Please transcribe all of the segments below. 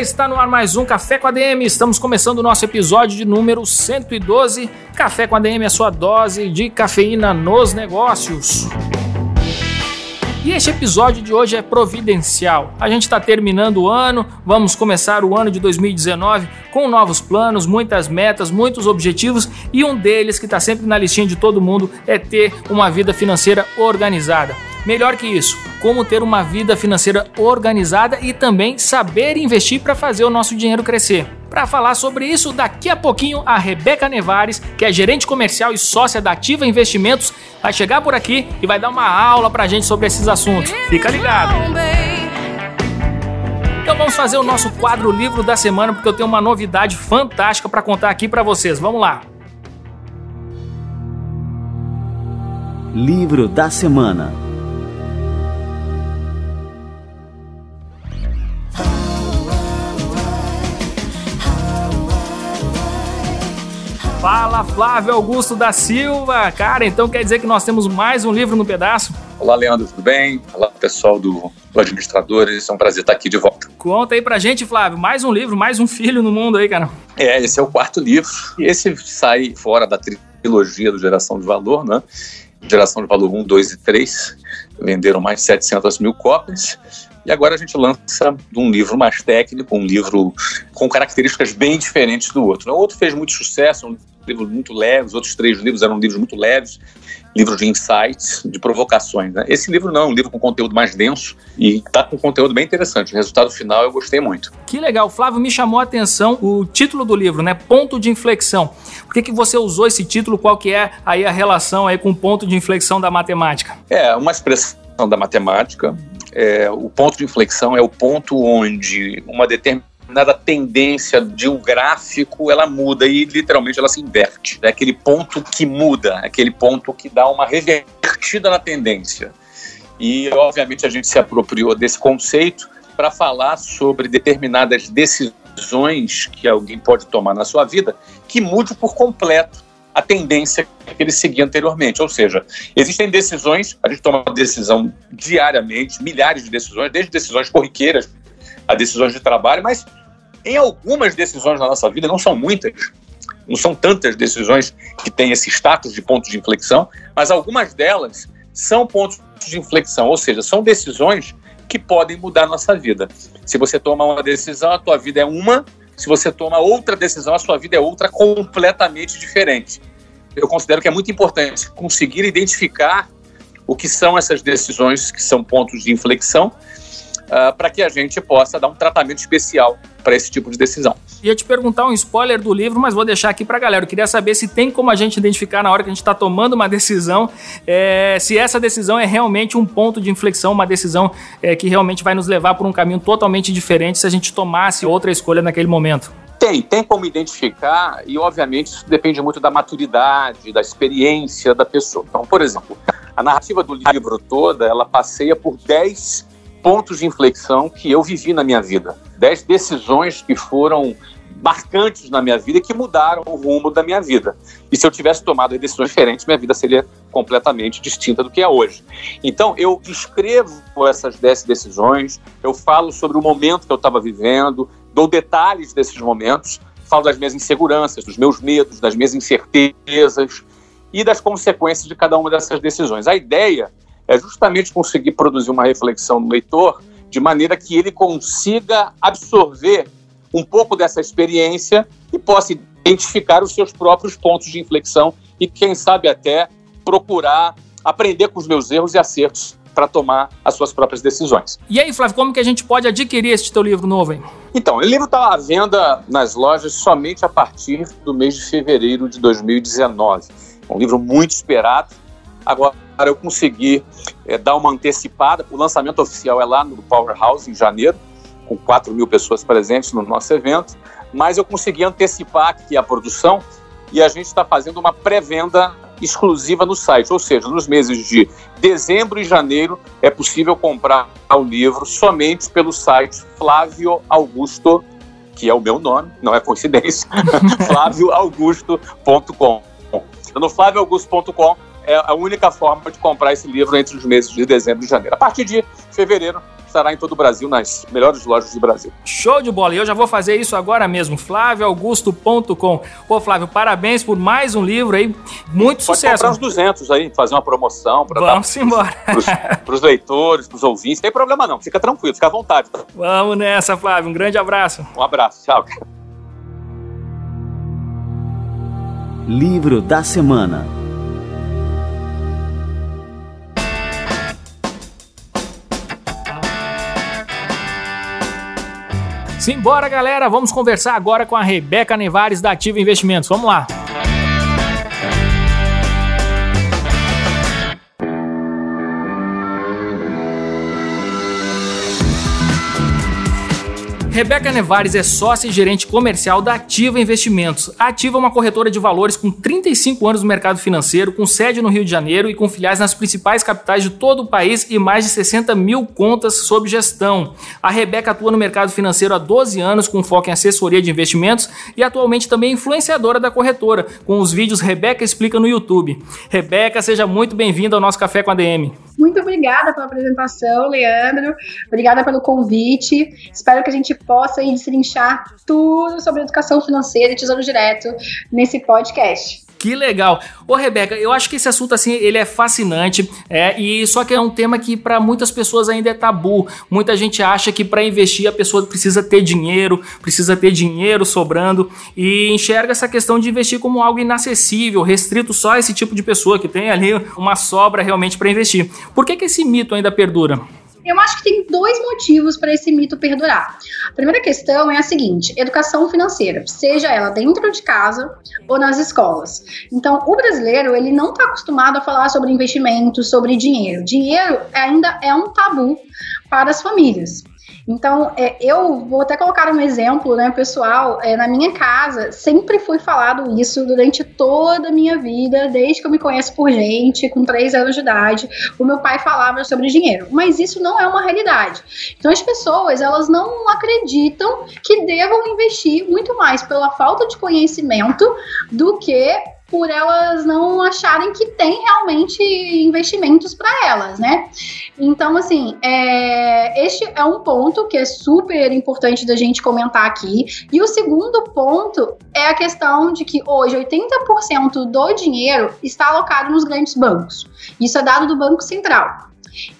Está no ar mais um Café com ADM. Estamos começando o nosso episódio de número 112. Café com ADM, a sua dose de cafeína nos negócios. E este episódio de hoje é providencial. A gente está terminando o ano, vamos começar o ano de 2019 com novos planos, muitas metas, muitos objetivos e um deles que está sempre na listinha de todo mundo é ter uma vida financeira organizada. Melhor que isso, como ter uma vida financeira organizada e também saber investir para fazer o nosso dinheiro crescer. Para falar sobre isso, daqui a pouquinho a Rebeca Nevares, que é gerente comercial e sócia da Ativa Investimentos, vai chegar por aqui e vai dar uma aula para a gente sobre esses assuntos. Fica ligado! Então vamos fazer o nosso quadro livro da semana, porque eu tenho uma novidade fantástica para contar aqui para vocês. Vamos lá! Livro da semana. Fala Flávio Augusto da Silva. Cara, então quer dizer que nós temos mais um livro no pedaço? Olá, Leandro, tudo bem? Olá, pessoal do, do Administradores. É um prazer estar aqui de volta. Conta aí pra gente, Flávio. Mais um livro, mais um filho no mundo aí, cara. É, esse é o quarto livro. E esse sai fora da trilogia do Geração de Valor, né? Geração de Valor 1, 2 e 3. Venderam mais de 700 mil cópias. E agora a gente lança um livro mais técnico, um livro com características bem diferentes do outro. O outro fez muito sucesso, um livro muito leve, os outros três livros eram livros muito leves, livros de insights, de provocações. Né? Esse livro não, é um livro com conteúdo mais denso e está com conteúdo bem interessante. O resultado final eu gostei muito. Que legal, Flávio, me chamou a atenção o título do livro, né? Ponto de inflexão. Por que, que você usou esse título? Qual que é aí a relação aí com o ponto de inflexão da matemática? É, uma expressão da matemática, é, o ponto de inflexão é o ponto onde uma determinada tendência de um gráfico ela muda e literalmente ela se inverte. É aquele ponto que muda, aquele ponto que dá uma revertida na tendência. E obviamente a gente se apropriou desse conceito para falar sobre determinadas decisões que alguém pode tomar na sua vida que mude por completo a tendência que ele seguia anteriormente. Ou seja, existem decisões, a gente toma decisão diariamente, milhares de decisões, desde decisões corriqueiras a decisões de trabalho, mas em algumas decisões na nossa vida, não são muitas, não são tantas decisões que têm esse status de ponto de inflexão, mas algumas delas são pontos de inflexão, ou seja, são decisões que podem mudar a nossa vida. Se você toma uma decisão, a tua vida é uma, se você toma outra decisão, a sua vida é outra completamente diferente. Eu considero que é muito importante conseguir identificar o que são essas decisões, que são pontos de inflexão, uh, para que a gente possa dar um tratamento especial para esse tipo de decisão. Ia te perguntar um spoiler do livro, mas vou deixar aqui para a galera. Eu queria saber se tem como a gente identificar na hora que a gente está tomando uma decisão, é, se essa decisão é realmente um ponto de inflexão, uma decisão é, que realmente vai nos levar por um caminho totalmente diferente se a gente tomasse outra escolha naquele momento. Tem, tem como identificar e, obviamente, isso depende muito da maturidade, da experiência da pessoa. Então, por exemplo, a narrativa do livro toda, ela passeia por 10 pontos de inflexão que eu vivi na minha vida. Dez decisões que foram marcantes na minha vida e que mudaram o rumo da minha vida. E se eu tivesse tomado decisões diferentes, minha vida seria completamente distinta do que é hoje. Então, eu descrevo essas dez decisões, eu falo sobre o momento que eu estava vivendo, dou detalhes desses momentos, falo das minhas inseguranças, dos meus medos, das minhas incertezas e das consequências de cada uma dessas decisões. A ideia é justamente conseguir produzir uma reflexão no leitor de maneira que ele consiga absorver um pouco dessa experiência e possa identificar os seus próprios pontos de inflexão e, quem sabe, até procurar aprender com os meus erros e acertos para tomar as suas próprias decisões. E aí, Flávio, como que a gente pode adquirir este teu livro novo? Hein? Então, o livro está à venda nas lojas somente a partir do mês de fevereiro de 2019. É um livro muito esperado. Agora, eu consegui é, dar uma antecipada. O lançamento oficial é lá no Powerhouse, em janeiro, com 4 mil pessoas presentes no nosso evento. mas eu consegui antecipar aqui a produção e a gente está fazendo uma pré-venda exclusiva no site, ou seja, nos meses de dezembro e janeiro é possível comprar o livro somente pelo site Flávio Augusto, que é o meu nome, não é coincidência, flávioaugusto.com. No flávioaugusto.com é a única forma de comprar esse livro entre os meses de dezembro e janeiro. A partir de fevereiro estará em todo o Brasil, nas melhores lojas do Brasil. Show de bola! E eu já vou fazer isso agora mesmo, flávioaugusto.com. Pô, Flávio, parabéns por mais um livro aí, muito Pode sucesso. comprar uns 200 aí, fazer uma promoção para Vamos embora. Para os leitores, para os ouvintes. Não tem problema não, fica tranquilo, fica à vontade. Tá? Vamos nessa, Flávio. Um grande abraço. Um abraço, tchau. Livro da Semana Simbora, galera! Vamos conversar agora com a Rebeca Nevares da Ativa Investimentos. Vamos lá! Rebeca Nevares é sócia e gerente comercial da Ativa Investimentos. A Ativa é uma corretora de valores com 35 anos no mercado financeiro, com sede no Rio de Janeiro e com filiais nas principais capitais de todo o país e mais de 60 mil contas sob gestão. A Rebeca atua no mercado financeiro há 12 anos, com foco em assessoria de investimentos e atualmente também é influenciadora da corretora, com os vídeos Rebeca Explica no YouTube. Rebeca, seja muito bem-vinda ao nosso Café com a DM. Muito obrigada pela apresentação, Leandro. Obrigada pelo convite. Espero que a gente possa aí destrinchar tudo sobre educação financeira e tesouro direto nesse podcast. Que legal. Ô, Rebeca, eu acho que esse assunto, assim, ele é fascinante, é, e só que é um tema que para muitas pessoas ainda é tabu. Muita gente acha que para investir a pessoa precisa ter dinheiro, precisa ter dinheiro sobrando, e enxerga essa questão de investir como algo inacessível, restrito só a esse tipo de pessoa que tem ali uma sobra realmente para investir. Por que, que esse mito ainda perdura? Eu acho que tem dois motivos para esse mito perdurar. A primeira questão é a seguinte: educação financeira, seja ela dentro de casa ou nas escolas. Então, o brasileiro ele não está acostumado a falar sobre investimento, sobre dinheiro. Dinheiro ainda é um tabu para as famílias. Então, é, eu vou até colocar um exemplo, né, pessoal. É, na minha casa, sempre foi falado isso durante toda a minha vida, desde que eu me conheço por gente, com três anos de idade. O meu pai falava sobre dinheiro, mas isso não é uma realidade. Então, as pessoas, elas não acreditam que devam investir muito mais pela falta de conhecimento do que por elas não acharem que tem realmente investimentos para elas, né? Então, assim, é, este é um ponto que é super importante da gente comentar aqui. E o segundo ponto é a questão de que hoje 80% do dinheiro está alocado nos grandes bancos. Isso é dado do Banco Central.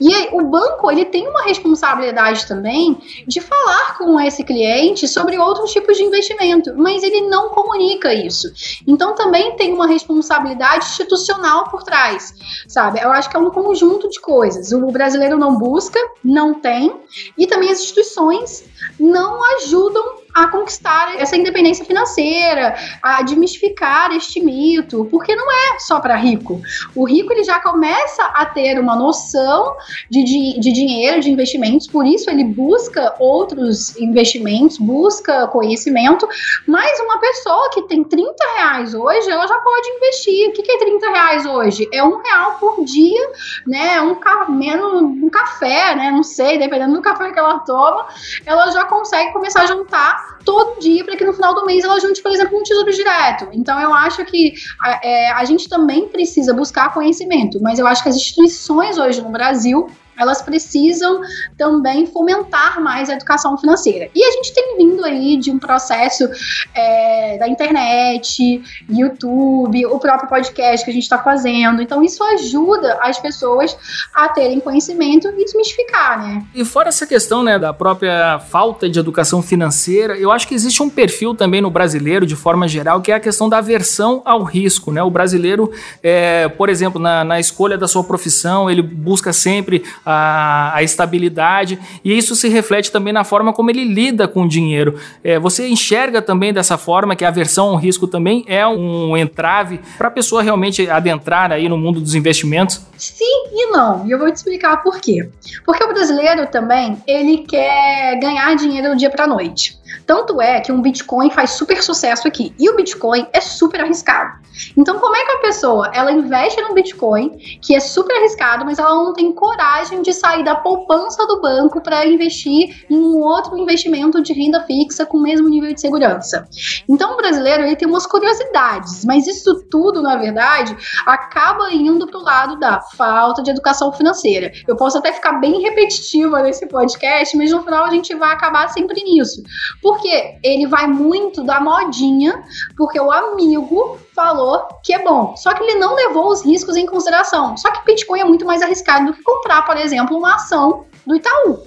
E o banco ele tem uma responsabilidade também de falar com esse cliente sobre outros tipos de investimento, mas ele não comunica isso. Então também tem uma responsabilidade institucional por trás, sabe? Eu acho que é um conjunto de coisas. O brasileiro não busca, não tem, e também as instituições não ajudam a conquistar essa independência financeira, a desmistificar este mito, porque não é só para rico. O rico ele já começa a ter uma noção de, de, de, dinheiro, de investimentos, por isso ele busca outros investimentos, busca conhecimento, mas uma pessoa que tem 30 reais hoje, ela já pode investir. O que é 30 reais hoje? É um real por dia, né? Um, menos, um café, né? Não sei, dependendo do café que ela toma, ela já consegue começar a juntar todo dia para que no final do mês ela junte, por exemplo, um tesouro direto. Então eu acho que é, a gente também precisa buscar conhecimento, mas eu acho que as instituições hoje no Brasil elas precisam também fomentar mais a educação financeira. E a gente tem vindo aí de um processo é, da internet, YouTube, o próprio podcast que a gente está fazendo. Então, isso ajuda as pessoas a terem conhecimento e desmistificar, né? E fora essa questão né, da própria falta de educação financeira, eu acho que existe um perfil também no brasileiro, de forma geral, que é a questão da aversão ao risco. Né? O brasileiro, é, por exemplo, na, na escolha da sua profissão, ele busca sempre a, a, estabilidade, e isso se reflete também na forma como ele lida com o dinheiro. É, você enxerga também dessa forma que a aversão ao risco também é um entrave para a pessoa realmente adentrar aí no mundo dos investimentos? Sim e não, e eu vou te explicar por quê. Porque o brasileiro também, ele quer ganhar dinheiro do dia para noite. Tanto é que um Bitcoin faz super sucesso aqui. E o Bitcoin é super arriscado. Então, como é que a pessoa ela investe no Bitcoin, que é super arriscado, mas ela não tem coragem de sair da poupança do banco para investir em um outro investimento de renda fixa com o mesmo nível de segurança? Então, o brasileiro ele tem umas curiosidades, mas isso tudo, na verdade, acaba indo para o lado da falta de educação financeira. Eu posso até ficar bem repetitiva nesse podcast, mas no final a gente vai acabar sempre nisso. Porque ele vai muito da modinha, porque o amigo falou que é bom. Só que ele não levou os riscos em consideração. Só que Bitcoin é muito mais arriscado do que comprar, por exemplo, uma ação do Itaú.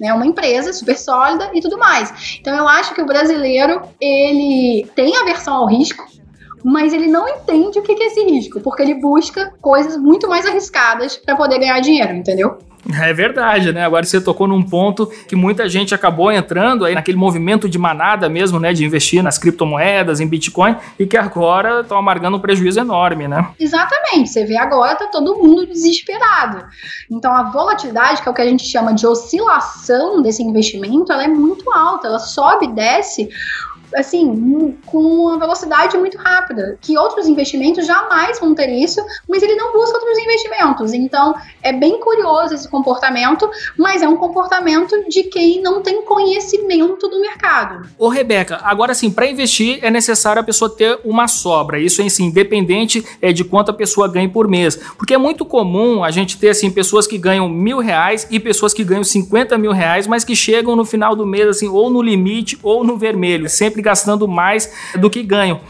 Né, uma empresa super sólida e tudo mais. Então eu acho que o brasileiro ele tem aversão ao risco, mas ele não entende o que é esse risco, porque ele busca coisas muito mais arriscadas para poder ganhar dinheiro, entendeu? É verdade, né? Agora você tocou num ponto que muita gente acabou entrando aí naquele movimento de manada mesmo, né? De investir nas criptomoedas, em Bitcoin, e que agora estão amargando um prejuízo enorme, né? Exatamente. Você vê agora, tá todo mundo desesperado. Então a volatilidade, que é o que a gente chama de oscilação desse investimento, ela é muito alta. Ela sobe e desce assim, com uma velocidade muito rápida, que outros investimentos jamais vão ter isso, mas ele não busca outros investimentos. Então, é bem curioso esse comportamento, mas é um comportamento de quem não tem conhecimento do mercado. Ô, Rebeca, agora sim, para investir é necessário a pessoa ter uma sobra. Isso assim, independente é, de quanto a pessoa ganha por mês. Porque é muito comum a gente ter assim, pessoas que ganham mil reais e pessoas que ganham 50 mil reais, mas que chegam no final do mês assim, ou no limite ou no vermelho. Sempre sempre gastando mais do que ganham.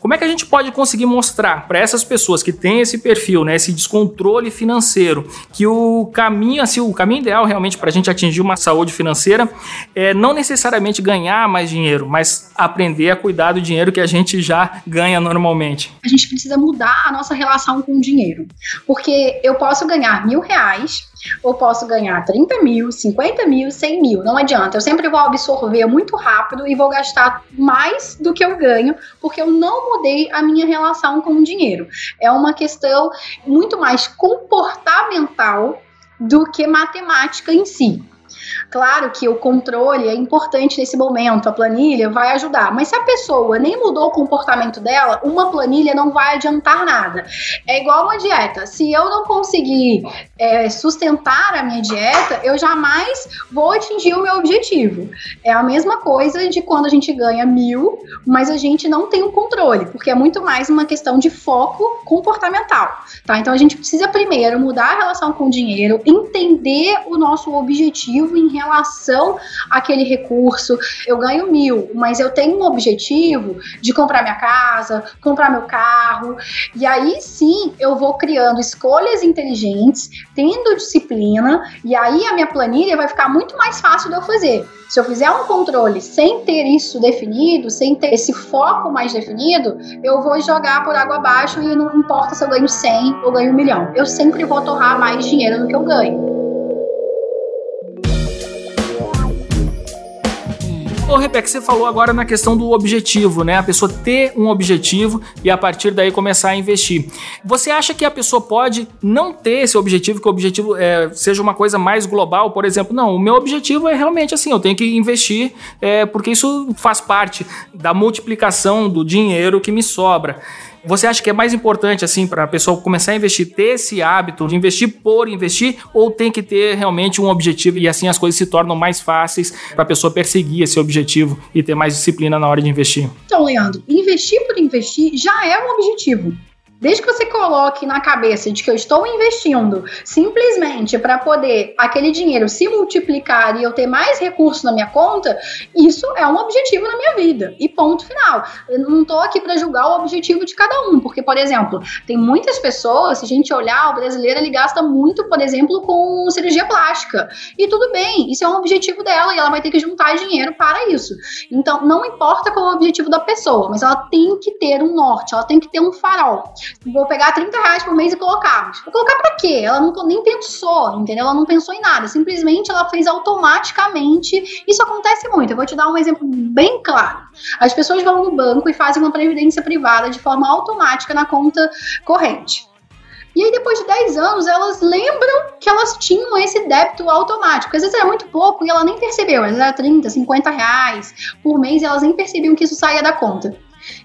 Como é que a gente pode conseguir mostrar para essas pessoas que têm esse perfil, né, esse descontrole financeiro, que o caminho, assim, o caminho ideal realmente para a gente atingir uma saúde financeira é não necessariamente ganhar mais dinheiro, mas aprender a cuidar do dinheiro que a gente já ganha normalmente? A gente precisa mudar a nossa relação com o dinheiro, porque eu posso ganhar mil reais ou posso ganhar 30 mil, 50 mil, 100 mil. Não adianta. Eu sempre vou absorver muito rápido e vou gastar mais do que eu ganho, porque eu não mudei a minha relação com o dinheiro. É uma questão muito mais comportamental do que matemática em si. Claro que o controle é importante nesse momento, a planilha vai ajudar, mas se a pessoa nem mudou o comportamento dela, uma planilha não vai adiantar nada. É igual uma dieta. Se eu não conseguir é, sustentar a minha dieta, eu jamais vou atingir o meu objetivo. É a mesma coisa de quando a gente ganha mil, mas a gente não tem o um controle, porque é muito mais uma questão de foco comportamental. Tá? Então a gente precisa primeiro mudar a relação com o dinheiro, entender o nosso objetivo em relação àquele recurso. Eu ganho mil, mas eu tenho um objetivo de comprar minha casa, comprar meu carro. E aí sim eu vou criando escolhas inteligentes, tendo disciplina, e aí a minha planilha vai ficar muito mais fácil de eu fazer. Se eu fizer um controle sem ter isso definido, sem ter esse foco mais definido, eu vou jogar por água abaixo e não importa se eu ganho 100 ou ganho um milhão. Eu sempre vou torrar mais dinheiro do que eu ganho. Ô, Rebeca, você falou agora na questão do objetivo, né? A pessoa ter um objetivo e a partir daí começar a investir. Você acha que a pessoa pode não ter esse objetivo, que o objetivo é, seja uma coisa mais global, por exemplo? Não, o meu objetivo é realmente assim, eu tenho que investir é, porque isso faz parte da multiplicação do dinheiro que me sobra. Você acha que é mais importante, assim, para a pessoa começar a investir, ter esse hábito de investir por investir, ou tem que ter realmente um objetivo e assim as coisas se tornam mais fáceis para a pessoa perseguir esse objetivo e ter mais disciplina na hora de investir? Então, Leandro, investir por investir já é um objetivo. Desde que você coloque na cabeça de que eu estou investindo simplesmente para poder aquele dinheiro se multiplicar e eu ter mais recursos na minha conta, isso é um objetivo na minha vida. E ponto final. Eu não estou aqui para julgar o objetivo de cada um, porque, por exemplo, tem muitas pessoas, se a gente olhar, o brasileiro ele gasta muito, por exemplo, com cirurgia plástica. E tudo bem, isso é um objetivo dela e ela vai ter que juntar dinheiro para isso. Então, não importa qual é o objetivo da pessoa, mas ela tem que ter um norte, ela tem que ter um farol vou pegar 30 reais por mês e colocar. Vou colocar para quê? Ela não, nem pensou, entendeu? Ela não pensou em nada. Simplesmente ela fez automaticamente. Isso acontece muito. Eu vou te dar um exemplo bem claro. As pessoas vão no banco e fazem uma previdência privada de forma automática na conta corrente. E aí, depois de 10 anos, elas lembram que elas tinham esse débito automático. Às vezes era muito pouco e ela nem percebeu, às vezes era 30, 50 reais por mês e elas nem percebiam que isso saía da conta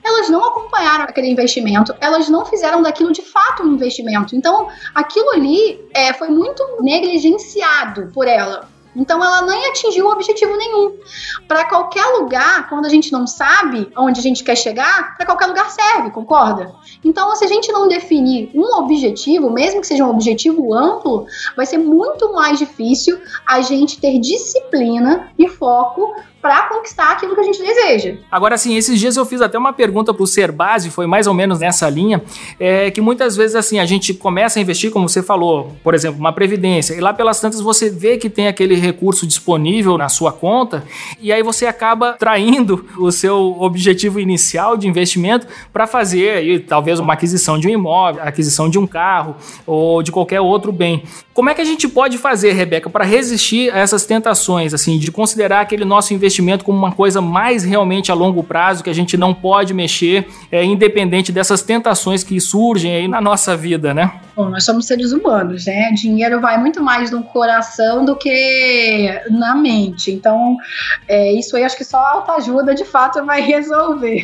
elas não acompanharam aquele investimento, elas não fizeram daquilo de fato um investimento. Então, aquilo ali é, foi muito negligenciado por ela. Então ela nem atingiu objetivo nenhum. Para qualquer lugar, quando a gente não sabe onde a gente quer chegar, para qualquer lugar serve, concorda? Então, se a gente não definir um objetivo, mesmo que seja um objetivo amplo, vai ser muito mais difícil a gente ter disciplina e foco para conquistar aquilo que a gente deseja. Agora, sim, esses dias eu fiz até uma pergunta para o Serbase, foi mais ou menos nessa linha, é que muitas vezes assim a gente começa a investir, como você falou, por exemplo, uma previdência, e lá pelas tantas você vê que tem aquele recurso disponível na sua conta, e aí você acaba traindo o seu objetivo inicial de investimento para fazer aí, talvez uma aquisição de um imóvel, aquisição de um carro ou de qualquer outro bem. Como é que a gente pode fazer, Rebeca, para resistir a essas tentações, assim, de considerar aquele nosso investimento investimento como uma coisa mais realmente a longo prazo, que a gente não pode mexer, é, independente dessas tentações que surgem aí na nossa vida, né? Bom, nós somos seres humanos, né? Dinheiro vai muito mais no coração do que na mente. Então, é, isso aí acho que só autoajuda de fato vai resolver.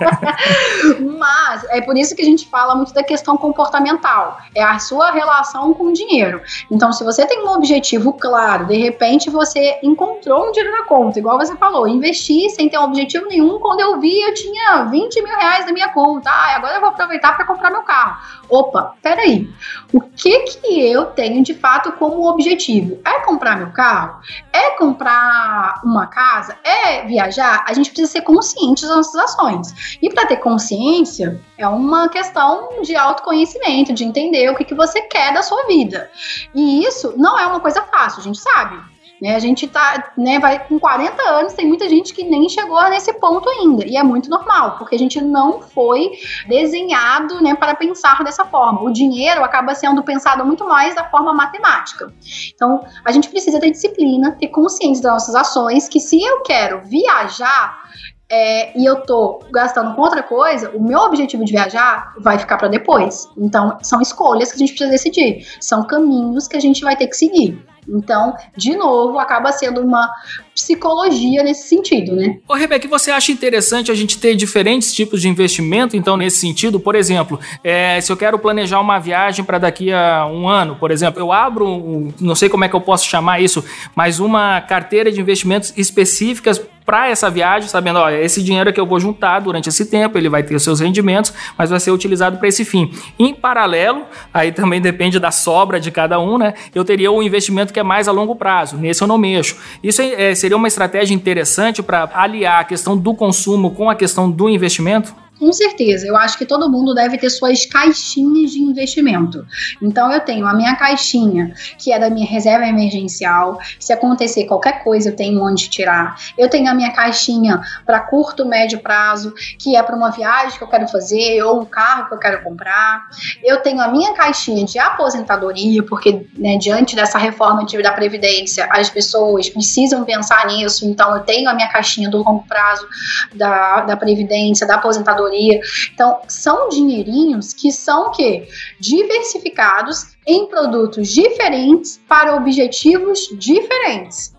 Mas é por isso que a gente fala muito da questão comportamental. É a sua relação com o dinheiro. Então, se você tem um objetivo claro, de repente você encontrou um dinheiro na conta igual você falou, investi sem ter um objetivo nenhum. Quando eu vi, eu tinha 20 mil reais na minha conta. Ah, agora eu vou aproveitar para comprar meu carro. Opa, peraí. O que que eu tenho de fato como objetivo? É comprar meu carro? É comprar uma casa? É viajar? A gente precisa ser consciente das nossas ações. E para ter consciência, é uma questão de autoconhecimento, de entender o que, que você quer da sua vida. E isso não é uma coisa fácil, a gente sabe. Né? A gente tá, né, vai com 40 anos, tem muita gente que nem chegou nesse ponto ainda. E é muito normal, porque a gente não foi desenhado né, para pensar dessa forma. O dinheiro acaba sendo pensado muito mais da forma matemática. Então, a gente precisa ter disciplina, ter consciência das nossas ações, que se eu quero viajar, é, e eu tô gastando com outra coisa, o meu objetivo de viajar vai ficar para depois. Então, são escolhas que a gente precisa decidir, são caminhos que a gente vai ter que seguir. Então, de novo, acaba sendo uma psicologia nesse sentido, né? Ô, Rebeca, você acha interessante a gente ter diferentes tipos de investimento, então, nesse sentido? Por exemplo, é, se eu quero planejar uma viagem para daqui a um ano, por exemplo, eu abro, um, não sei como é que eu posso chamar isso, mas uma carteira de investimentos específicas para essa viagem, sabendo, olha, esse dinheiro que eu vou juntar durante esse tempo, ele vai ter os seus rendimentos, mas vai ser utilizado para esse fim. Em paralelo, aí também depende da sobra de cada um, né? Eu teria um investimento que é mais a longo prazo. Nesse eu não mexo. Isso é, seria uma estratégia interessante para aliar a questão do consumo com a questão do investimento? Com certeza, eu acho que todo mundo deve ter suas caixinhas de investimento. Então eu tenho a minha caixinha, que é da minha reserva emergencial. Se acontecer qualquer coisa, eu tenho onde tirar. Eu tenho a minha caixinha para curto, médio prazo, que é para uma viagem que eu quero fazer ou um carro que eu quero comprar. Eu tenho a minha caixinha de aposentadoria, porque né, diante dessa reforma da previdência, as pessoas precisam pensar nisso. Então eu tenho a minha caixinha do longo prazo da, da previdência, da aposentadoria então, são dinheirinhos que são o quê? Diversificados em produtos diferentes para objetivos diferentes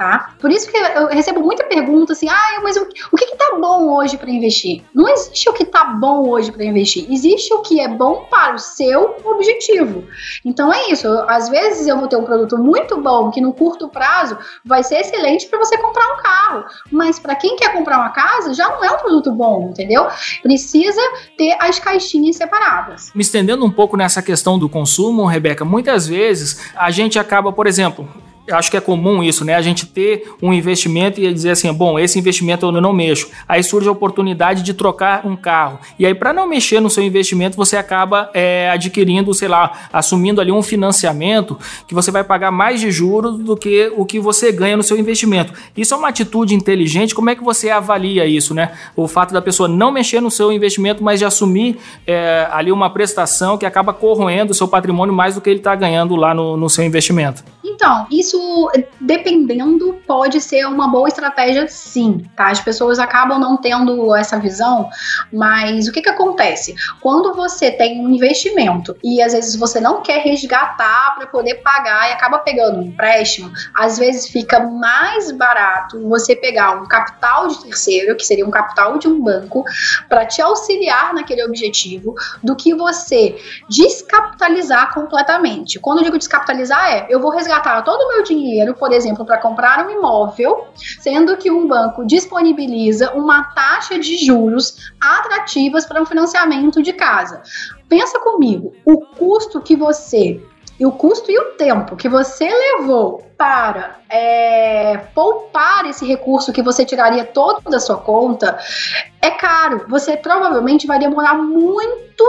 tá? Por isso que eu recebo muita pergunta assim, ah, mas o, o que, que tá bom hoje para investir? Não existe o que tá bom hoje para investir, existe o que é bom para o seu objetivo. Então é isso, às vezes eu vou ter um produto muito bom que no curto prazo vai ser excelente para você comprar um carro, mas para quem quer comprar uma casa já não é um produto bom, entendeu? Precisa ter as caixinhas separadas. Me estendendo um pouco nessa questão do consumo, Rebeca, muitas vezes a gente acaba, por exemplo, acho que é comum isso, né? A gente ter um investimento e dizer assim, bom, esse investimento eu não mexo. Aí surge a oportunidade de trocar um carro. E aí, para não mexer no seu investimento, você acaba é, adquirindo, sei lá, assumindo ali um financiamento que você vai pagar mais de juros do que o que você ganha no seu investimento. Isso é uma atitude inteligente. Como é que você avalia isso, né? O fato da pessoa não mexer no seu investimento, mas de assumir é, ali uma prestação que acaba corroendo o seu patrimônio mais do que ele está ganhando lá no, no seu investimento. Então, isso, dependendo, pode ser uma boa estratégia, sim, tá? As pessoas acabam não tendo essa visão, mas o que que acontece? Quando você tem um investimento e às vezes você não quer resgatar para poder pagar e acaba pegando um empréstimo, às vezes fica mais barato você pegar um capital de terceiro, que seria um capital de um banco, para te auxiliar naquele objetivo, do que você descapitalizar completamente. Quando eu digo descapitalizar é, eu vou resgatar todo o meu dinheiro, por exemplo, para comprar um imóvel, sendo que um banco disponibiliza uma taxa de juros atrativas para um financiamento de casa. Pensa comigo, o custo que você e o custo e o tempo que você levou para é, poupar esse recurso que você tiraria todo da sua conta é caro. Você provavelmente vai demorar muito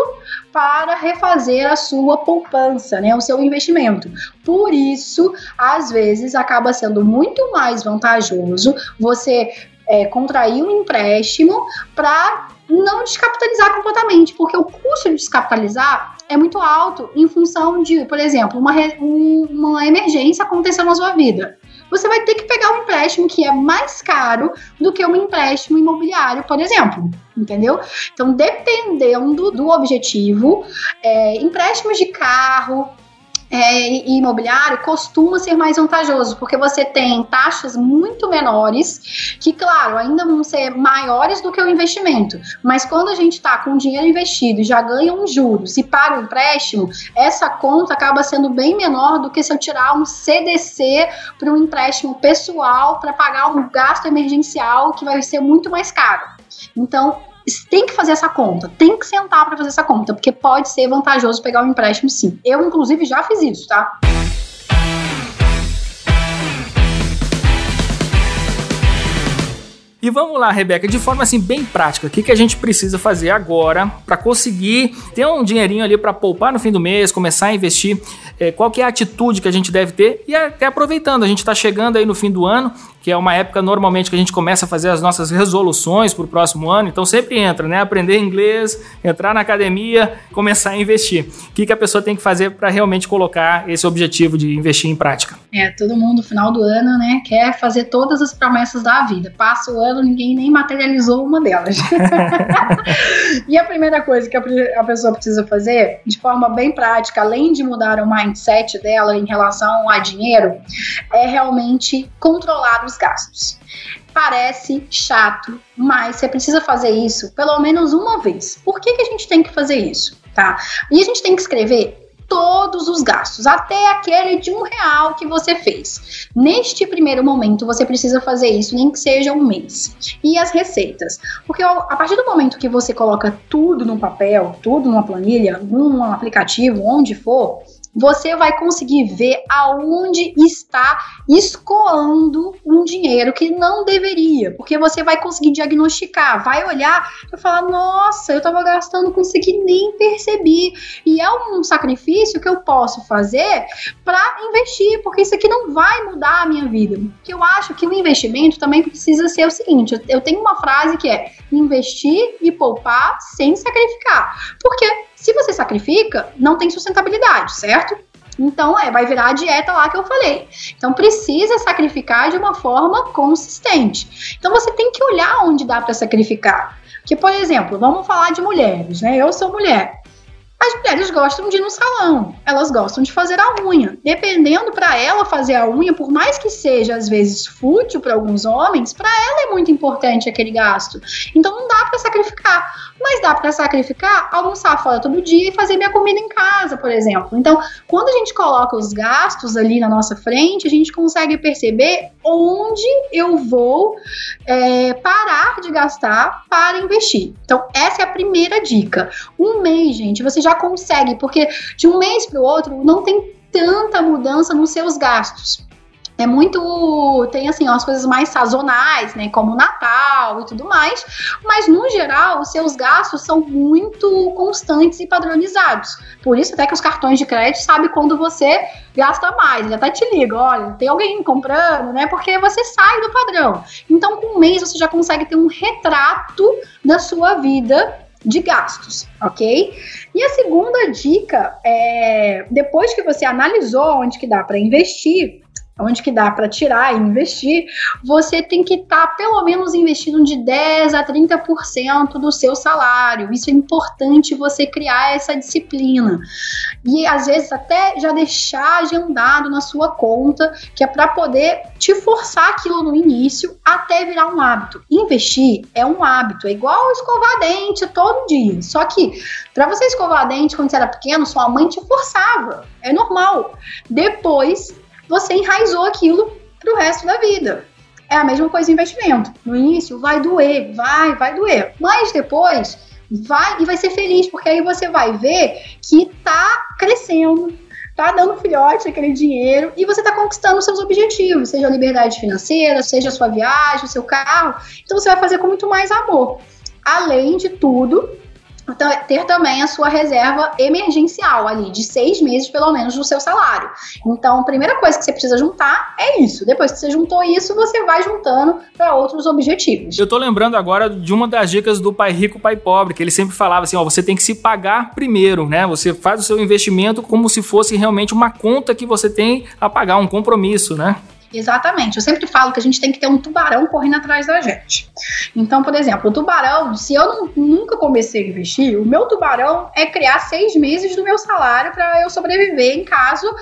para refazer a sua poupança, né, o seu investimento. Por isso, às vezes, acaba sendo muito mais vantajoso você é, contrair um empréstimo para não descapitalizar completamente, porque o custo de descapitalizar é muito alto em função de, por exemplo, uma, uma emergência acontecendo na sua vida. Você vai ter que pegar um empréstimo que é mais caro do que um empréstimo imobiliário, por exemplo. Entendeu? Então, dependendo do objetivo, é, empréstimos de carro, é, e imobiliário costuma ser mais vantajoso, porque você tem taxas muito menores, que, claro, ainda vão ser maiores do que o investimento. Mas quando a gente está com dinheiro investido e já ganha um juros e paga o um empréstimo, essa conta acaba sendo bem menor do que se eu tirar um CDC para um empréstimo pessoal para pagar um gasto emergencial que vai ser muito mais caro. Então, tem que fazer essa conta, tem que sentar para fazer essa conta, porque pode ser vantajoso pegar um empréstimo sim. Eu, inclusive, já fiz isso, tá? E vamos lá, Rebeca, de forma assim bem prática, o que, que a gente precisa fazer agora para conseguir ter um dinheirinho ali para poupar no fim do mês, começar a investir? É, qual que é a atitude que a gente deve ter? E até aproveitando, a gente está chegando aí no fim do ano, que é uma época normalmente que a gente começa a fazer as nossas resoluções para o próximo ano, então sempre entra, né? Aprender inglês, entrar na academia, começar a investir. O que, que a pessoa tem que fazer para realmente colocar esse objetivo de investir em prática? É, todo mundo final do ano, né, quer fazer todas as promessas da vida. Passa o ano ano ninguém nem materializou uma delas. e a primeira coisa que a pessoa precisa fazer, de forma bem prática, além de mudar o mindset dela em relação a dinheiro, é realmente controlar os gastos. Parece chato, mas você precisa fazer isso pelo menos uma vez. Por que, que a gente tem que fazer isso? Tá? E a gente tem que escrever todos os gastos, até aquele de um real que você fez. Neste primeiro momento, você precisa fazer isso, nem que seja um mês. E as receitas? Porque a partir do momento que você coloca tudo no papel, tudo numa planilha, num aplicativo, onde for, você vai conseguir ver aonde está escoando um dinheiro que não deveria, porque você vai conseguir diagnosticar, vai olhar e falar: nossa, eu estava gastando com isso nem percebi. E é um sacrifício que eu posso fazer para investir, porque isso aqui não vai mudar a minha vida. Que eu acho que o investimento também precisa ser o seguinte: eu tenho uma frase que é investir e poupar sem sacrificar. Porque se você sacrifica, não tem sustentabilidade, certo? Então, é, vai virar a dieta lá que eu falei. Então, precisa sacrificar de uma forma consistente. Então, você tem que olhar onde dá para sacrificar. Que, por exemplo, vamos falar de mulheres, né? Eu sou mulher. As mulheres gostam de ir no salão, elas gostam de fazer a unha. Dependendo para ela fazer a unha, por mais que seja às vezes fútil para alguns homens, para ela é muito importante aquele gasto. Então não dá para sacrificar, mas dá para sacrificar almoçar fora todo dia e fazer minha comida em casa, por exemplo. Então, quando a gente coloca os gastos ali na nossa frente, a gente consegue perceber onde eu vou é, parar de gastar para investir. Então, essa é a primeira dica. Um mês, gente, você já consegue, porque de um mês para o outro não tem tanta mudança nos seus gastos é muito. Tem assim, as coisas mais sazonais, né? Como Natal e tudo mais. Mas, no geral, os seus gastos são muito constantes e padronizados. Por isso, até que os cartões de crédito sabem quando você gasta mais. Ele até te liga, olha, tem alguém comprando, né? Porque você sai do padrão. Então, com um mês, você já consegue ter um retrato da sua vida de gastos, ok? E a segunda dica é, depois que você analisou onde que dá para investir, onde que dá para tirar e investir, você tem que estar tá, pelo menos investindo de 10 a 30% do seu salário. Isso é importante você criar essa disciplina. E às vezes até já deixar agendado na sua conta, que é para poder te forçar aquilo no início até virar um hábito. Investir é um hábito, é igual escovar dente todo dia. Só que para você escovar dente quando você era pequeno, sua mãe te forçava. É normal. Depois você enraizou aquilo para o resto da vida. É a mesma coisa investimento. No início vai doer, vai, vai doer. Mas depois vai e vai ser feliz, porque aí você vai ver que tá crescendo, tá dando filhote aquele dinheiro e você tá conquistando seus objetivos, seja a liberdade financeira, seja a sua viagem, o seu carro. Então você vai fazer com muito mais amor. Além de tudo, ter também a sua reserva emergencial ali, de seis meses pelo menos do seu salário. Então, a primeira coisa que você precisa juntar é isso. Depois que você juntou isso, você vai juntando para outros objetivos. Eu tô lembrando agora de uma das dicas do pai rico, pai pobre, que ele sempre falava assim: ó, você tem que se pagar primeiro, né? Você faz o seu investimento como se fosse realmente uma conta que você tem a pagar, um compromisso, né? Exatamente. Eu sempre falo que a gente tem que ter um tubarão correndo atrás da gente. Então, por exemplo, o tubarão, se eu não, nunca comecei a investir, o meu tubarão é criar seis meses do meu salário para eu sobreviver em caso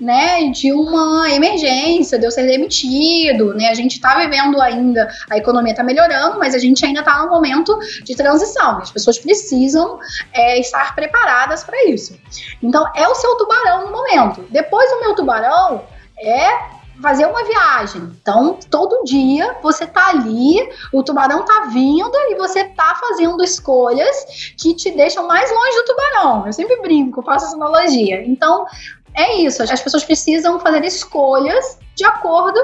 né, de uma emergência, de eu ser demitido. Né? A gente está vivendo ainda, a economia está melhorando, mas a gente ainda está no momento de transição. As pessoas precisam é, estar preparadas para isso. Então, é o seu tubarão no momento. Depois, o meu tubarão é fazer uma viagem. Então, todo dia você tá ali, o tubarão tá vindo e você tá fazendo escolhas que te deixam mais longe do tubarão. Eu sempre brinco, faço essa analogia. Então, é isso. As pessoas precisam fazer escolhas de acordo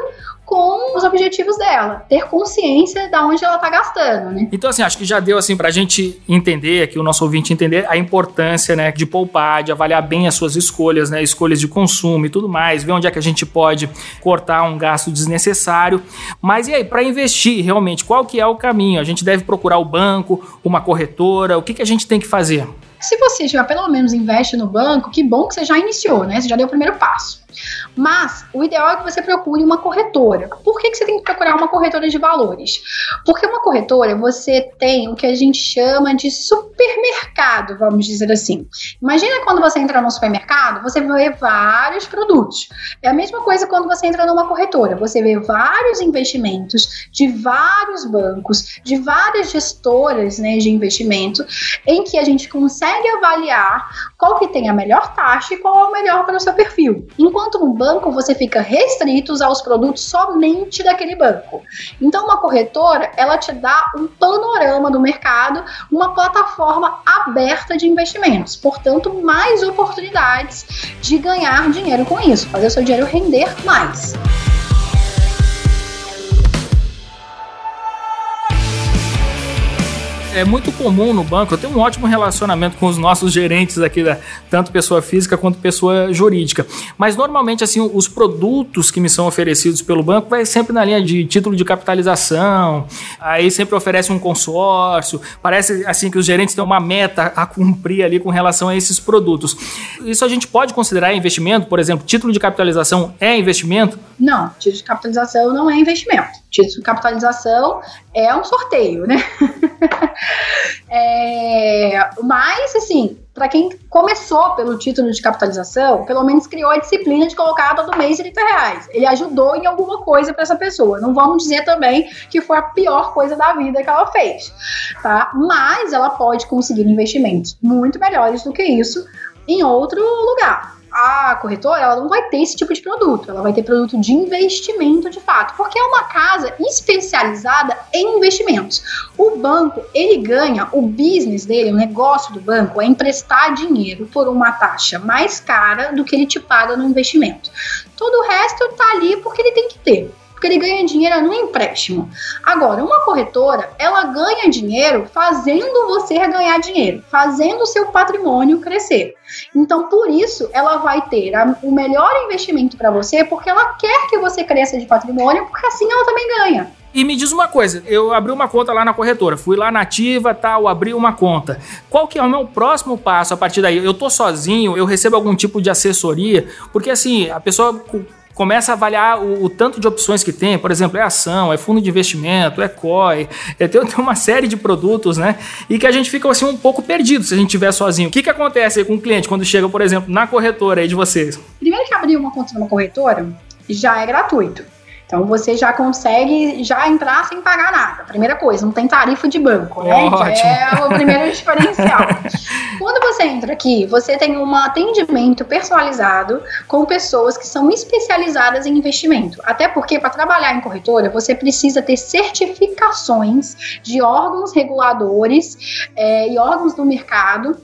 com os objetivos dela, ter consciência de onde ela está gastando, né? Então, assim, acho que já deu, assim, para a gente entender, aqui o nosso ouvinte entender a importância, né, de poupar, de avaliar bem as suas escolhas, né, escolhas de consumo e tudo mais, ver onde é que a gente pode cortar um gasto desnecessário. Mas e aí, para investir, realmente, qual que é o caminho? A gente deve procurar o banco, uma corretora, o que, que a gente tem que fazer? Se você já pelo menos investe no banco, que bom que você já iniciou, né? Você já deu o primeiro passo. Mas o ideal é que você procure uma corretora. Por que, que você tem que procurar uma corretora de valores? Porque uma corretora você tem o que a gente chama de supermercado, vamos dizer assim. Imagina quando você entra no supermercado, você vê vários produtos. É a mesma coisa quando você entra numa corretora. Você vê vários investimentos de vários bancos, de várias gestoras né, de investimento, em que a gente consegue avaliar qual que tem a melhor taxa e qual é o melhor para o seu perfil. Enquanto enquanto no banco você fica restrito aos produtos somente daquele banco. Então, uma corretora, ela te dá um panorama do mercado, uma plataforma aberta de investimentos. Portanto, mais oportunidades de ganhar dinheiro com isso, fazer o seu dinheiro render mais. É muito comum no banco, eu tenho um ótimo relacionamento com os nossos gerentes aqui, da, tanto pessoa física quanto pessoa jurídica. Mas normalmente, assim, os produtos que me são oferecidos pelo banco vai sempre na linha de título de capitalização, aí sempre oferece um consórcio. Parece assim que os gerentes têm uma meta a cumprir ali com relação a esses produtos. Isso a gente pode considerar investimento? Por exemplo, título de capitalização é investimento? Não, título de capitalização não é investimento. Título de capitalização é um sorteio, né? é, mas, assim, para quem começou pelo título de capitalização, pelo menos criou a disciplina de colocar todo mês 30 reais. Ele ajudou em alguma coisa para essa pessoa. Não vamos dizer também que foi a pior coisa da vida que ela fez, tá? Mas ela pode conseguir investimentos muito melhores do que isso em outro lugar a corretora ela não vai ter esse tipo de produto, ela vai ter produto de investimento de fato, porque é uma casa especializada em investimentos. O banco, ele ganha, o business dele, o negócio do banco é emprestar dinheiro por uma taxa mais cara do que ele te paga no investimento. Todo o resto tá ali porque ele tem que ter porque ele ganha dinheiro no empréstimo. Agora, uma corretora, ela ganha dinheiro fazendo você ganhar dinheiro, fazendo o seu patrimônio crescer. Então, por isso, ela vai ter a, o melhor investimento para você, porque ela quer que você cresça de patrimônio, porque assim ela também ganha. E me diz uma coisa, eu abri uma conta lá na corretora, fui lá na ativa, tal, abri uma conta. Qual que é o meu próximo passo a partir daí? Eu tô sozinho, eu recebo algum tipo de assessoria? Porque assim, a pessoa começa a avaliar o, o, tanto de opções que tem, por exemplo, é ação, é fundo de investimento, é COI, é, tem, tem, uma série de produtos, né? E que a gente fica assim um pouco perdido se a gente estiver sozinho. O que, que acontece com o cliente quando chega, por exemplo, na corretora aí de vocês? Primeiro que abrir uma conta numa corretora já é gratuito. Então você já consegue já entrar sem pagar nada. Primeira coisa, não tem tarifa de banco, né? Ótimo. é o primeiro diferencial. Quando você entra aqui, você tem um atendimento personalizado com pessoas que são especializadas em investimento. Até porque para trabalhar em corretora, você precisa ter certificações de órgãos reguladores é, e órgãos do mercado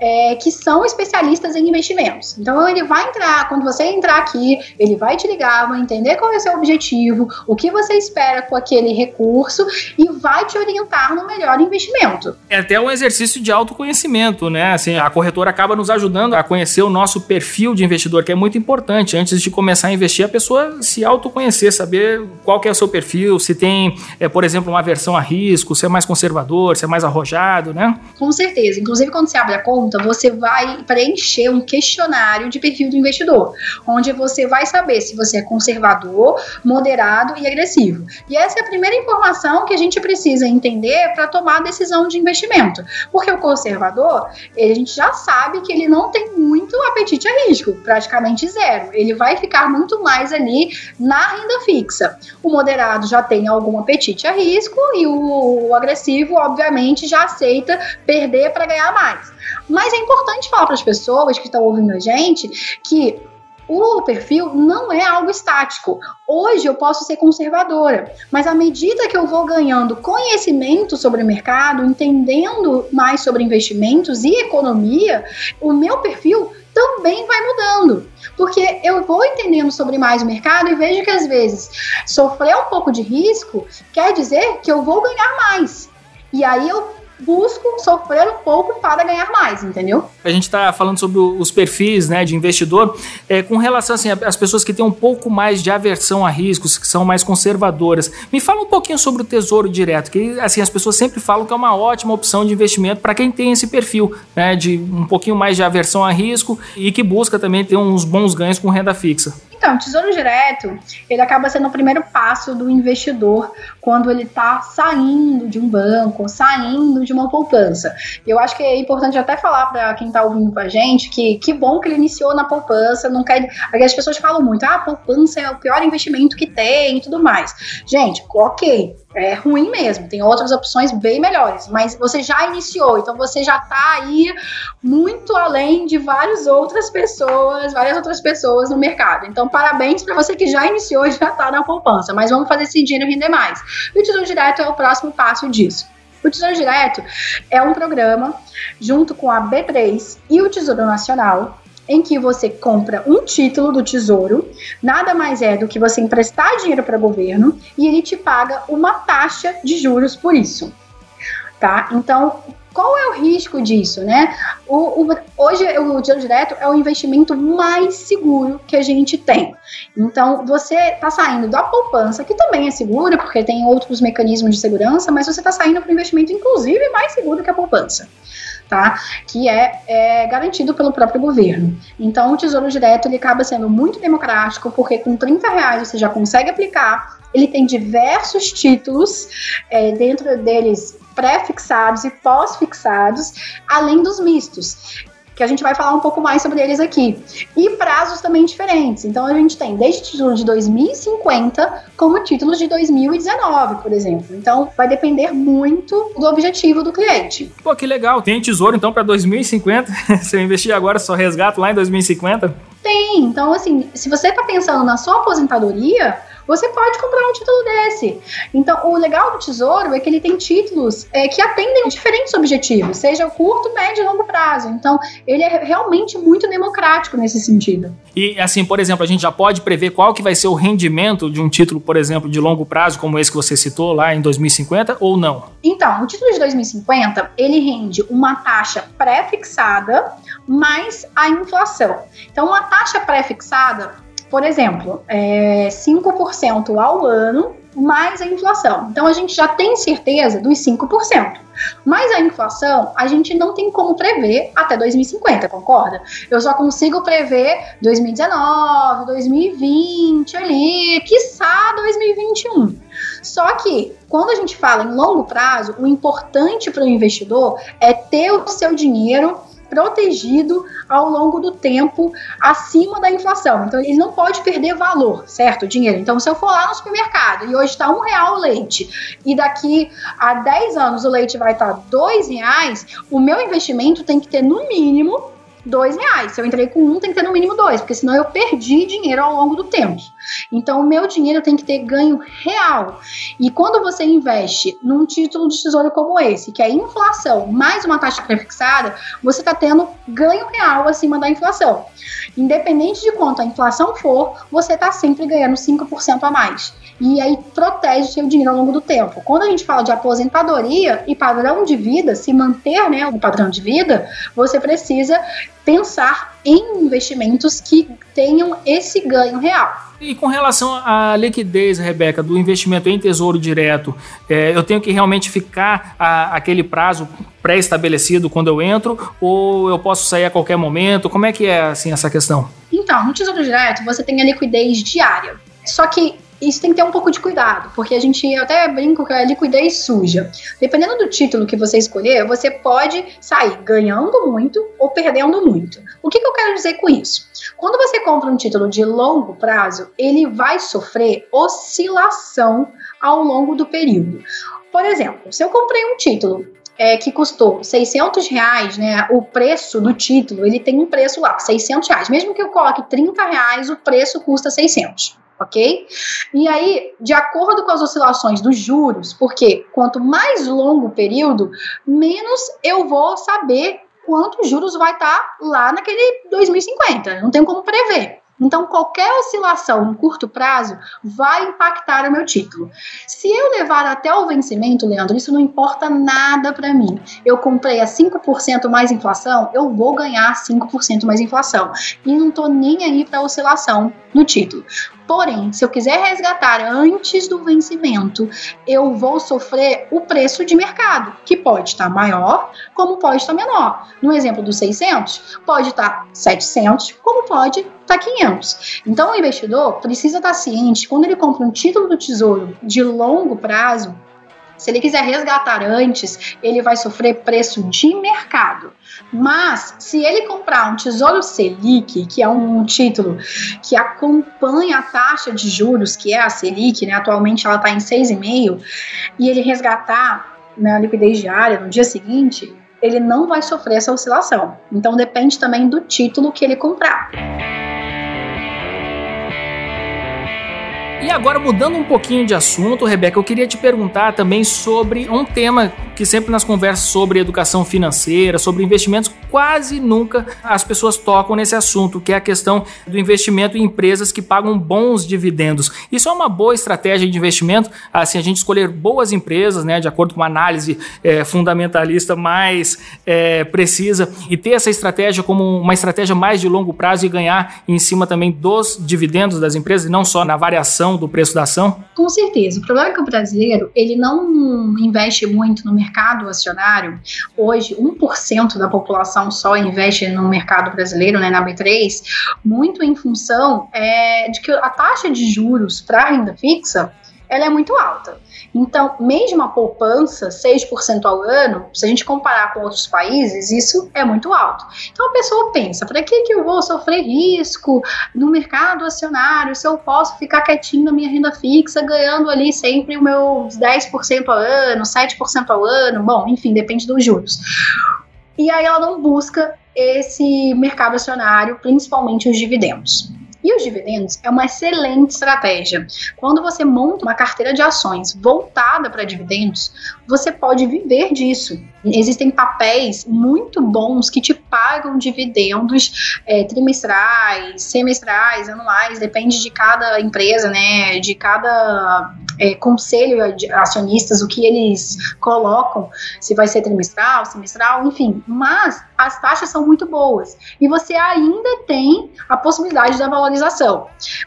é, que são especialistas em investimentos. Então ele vai entrar, quando você entrar aqui, ele vai te ligar, vai entender qual é o seu objetivo, o que você espera com aquele recurso e vai te orientar no melhor investimento. É até um exercício de autoconhecimento, né? Assim, a corretora acaba nos ajudando a conhecer o nosso perfil de investidor, que é muito importante. Antes de começar a investir, a pessoa se autoconhecer, saber qual que é o seu perfil, se tem, é, por exemplo, uma aversão a risco, se é mais conservador, se é mais arrojado, né? Com certeza. Inclusive, quando você abre a conta, você vai preencher um questionário de perfil do investidor, onde você vai saber se você é conservador, moderado e agressivo. E essa é a primeira informação que a gente precisa entender para tomar a decisão de investimento. Porque o conservador, a gente já sabe que ele não tem muito apetite a risco, praticamente zero. Ele vai ficar muito mais ali na renda fixa. O moderado já tem algum apetite a risco e o agressivo, obviamente, já aceita perder para ganhar mais. Mas é importante falar para as pessoas que estão ouvindo a gente que o perfil não é algo estático. Hoje eu posso ser conservadora, mas à medida que eu vou ganhando conhecimento sobre o mercado, entendendo mais sobre investimentos e economia, o meu perfil também vai mudando. Porque eu vou entendendo sobre mais o mercado e vejo que às vezes sofrer um pouco de risco quer dizer que eu vou ganhar mais. E aí eu busco sofrer um pouco para ganhar mais, entendeu? A gente está falando sobre os perfis né, de investidor, é, com relação assim, às pessoas que têm um pouco mais de aversão a riscos, que são mais conservadoras. Me fala um pouquinho sobre o Tesouro Direto, que assim, as pessoas sempre falam que é uma ótima opção de investimento para quem tem esse perfil, né, de um pouquinho mais de aversão a risco e que busca também ter uns bons ganhos com renda fixa. Então, Tesouro Direto, ele acaba sendo o primeiro passo do investidor quando ele está saindo de um banco, saindo de uma poupança. Eu acho que é importante até falar para quem está ouvindo com a gente que que bom que ele iniciou na poupança, não quer... As pessoas falam muito, ah, poupança é o pior investimento que tem e tudo mais. Gente, ok, é ruim mesmo, tem outras opções bem melhores, mas você já iniciou, então você já está aí muito além de várias outras pessoas, várias outras pessoas no mercado. Então, parabéns para você que já iniciou e já está na poupança, mas vamos fazer esse dinheiro render mais. O Tesouro Direto é o próximo passo disso. O Tesouro Direto é um programa junto com a B3 e o Tesouro Nacional em que você compra um título do tesouro, nada mais é do que você emprestar dinheiro para o governo e ele te paga uma taxa de juros por isso. Tá? Então, qual é o risco disso, né? O, o, hoje o dinheiro direto é o investimento mais seguro que a gente tem. Então você está saindo da poupança, que também é segura, porque tem outros mecanismos de segurança, mas você está saindo para um investimento, inclusive, mais seguro que a poupança tá? Que é, é, garantido pelo próprio governo. Então, o Tesouro Direto ele acaba sendo muito democrático, porque com 30 reais você já consegue aplicar. Ele tem diversos títulos, é, dentro deles pré-fixados e pós-fixados, além dos mistos que a gente vai falar um pouco mais sobre eles aqui. E prazos também diferentes. Então a gente tem desde título de 2050 como títulos de 2019, por exemplo. Então vai depender muito do objetivo do cliente. Pô, que legal. Tem tesouro então para 2050? se eu investir agora, só resgato lá em 2050? Tem. Então, assim, se você está pensando na sua aposentadoria, você pode comprar um título desse. Então, o legal do Tesouro é que ele tem títulos é, que atendem diferentes objetivos, seja curto, médio e longo prazo. Então, ele é realmente muito democrático nesse sentido. E, assim, por exemplo, a gente já pode prever qual que vai ser o rendimento de um título, por exemplo, de longo prazo, como esse que você citou lá em 2050, ou não? Então, o título de 2050, ele rende uma taxa pré-fixada mais a inflação. Então, uma taxa pré-fixada por exemplo, é 5% ao ano mais a inflação. Então a gente já tem certeza dos 5%. Mas a inflação, a gente não tem como prever até 2050, concorda? Eu só consigo prever 2019, 2020 ali, quiçá 2021. Só que quando a gente fala em longo prazo, o importante para o investidor é ter o seu dinheiro protegido ao longo do tempo acima da inflação. Então ele não pode perder valor, certo? O dinheiro. Então, se eu for lá no supermercado e hoje está um real o leite, e daqui a 10 anos o leite vai estar tá dois reais, o meu investimento tem que ter no mínimo dois reais. Se eu entrei com um, tem que ter no mínimo dois, porque senão eu perdi dinheiro ao longo do tempo. Então, o meu dinheiro tem que ter ganho real. E quando você investe num título de tesouro como esse, que é inflação mais uma taxa prefixada, você está tendo ganho real acima da inflação. Independente de quanto a inflação for, você está sempre ganhando 5% a mais e aí protege seu dinheiro ao longo do tempo. Quando a gente fala de aposentadoria e padrão de vida, se manter né, o padrão de vida, você precisa pensar em investimentos que tenham esse ganho real. E com relação à liquidez, Rebeca, do investimento em tesouro direto, é, eu tenho que realmente ficar a, aquele prazo pré-estabelecido quando eu entro, ou eu posso sair a qualquer momento? Como é que é assim essa questão? Então, no tesouro direto você tem a liquidez diária. Só que isso tem que ter um pouco de cuidado, porque a gente até brinco que é liquidez suja. Dependendo do título que você escolher, você pode sair ganhando muito ou perdendo muito. O que, que eu quero dizer com isso? Quando você compra um título de longo prazo, ele vai sofrer oscilação ao longo do período. Por exemplo, se eu comprei um título é, que custou 600 reais, né, o preço do título, ele tem um preço lá, 600 reais. Mesmo que eu coloque 30 reais, o preço custa 600 ok? E aí, de acordo com as oscilações dos juros, porque quanto mais longo o período, menos eu vou saber quanto juros vai estar tá lá naquele 2050. Não tem como prever. Então, qualquer oscilação no curto prazo vai impactar o meu título. Se eu levar até o vencimento, Leandro, isso não importa nada para mim. Eu comprei a 5% mais inflação, eu vou ganhar 5% mais inflação. E não tô nem aí para oscilação no título. Porém, se eu quiser resgatar antes do vencimento, eu vou sofrer o preço de mercado, que pode estar maior, como pode estar menor. No exemplo dos 600, pode estar 700, como pode estar 500. Então, o investidor precisa estar ciente, quando ele compra um título do tesouro de longo prazo, se ele quiser resgatar antes, ele vai sofrer preço de mercado. Mas, se ele comprar um Tesouro Selic, que é um título que acompanha a taxa de juros, que é a Selic, né, atualmente ela está em 6,5, e ele resgatar na liquidez diária no dia seguinte, ele não vai sofrer essa oscilação. Então, depende também do título que ele comprar. E agora, mudando um pouquinho de assunto, Rebeca, eu queria te perguntar também sobre um tema que sempre nas conversas sobre educação financeira, sobre investimentos, quase nunca as pessoas tocam nesse assunto, que é a questão do investimento em empresas que pagam bons dividendos. Isso é uma boa estratégia de investimento, assim, a gente escolher boas empresas, né, de acordo com uma análise é, fundamentalista mais é, precisa, e ter essa estratégia como uma estratégia mais de longo prazo e ganhar em cima também dos dividendos das empresas, e não só na variação do preço da ação? Com certeza. O problema é que o brasileiro, ele não investe muito no mercado mercado acionário, hoje 1% da população só investe no mercado brasileiro, né, na B3, muito em função é, de que a taxa de juros para renda fixa ela é muito alta. Então, mesmo a poupança, 6% ao ano, se a gente comparar com outros países, isso é muito alto. Então a pessoa pensa, para que, que eu vou sofrer risco no mercado acionário se eu posso ficar quietinho na minha renda fixa, ganhando ali sempre o meu 10% ao ano, 7% ao ano, bom, enfim, depende dos juros. E aí ela não busca esse mercado acionário, principalmente os dividendos. E os dividendos é uma excelente estratégia. Quando você monta uma carteira de ações voltada para dividendos, você pode viver disso. Existem papéis muito bons que te pagam dividendos é, trimestrais, semestrais, anuais, depende de cada empresa, né? De cada é, conselho de acionistas, o que eles colocam, se vai ser trimestral, semestral, enfim. Mas as taxas são muito boas e você ainda tem a possibilidade da valorização.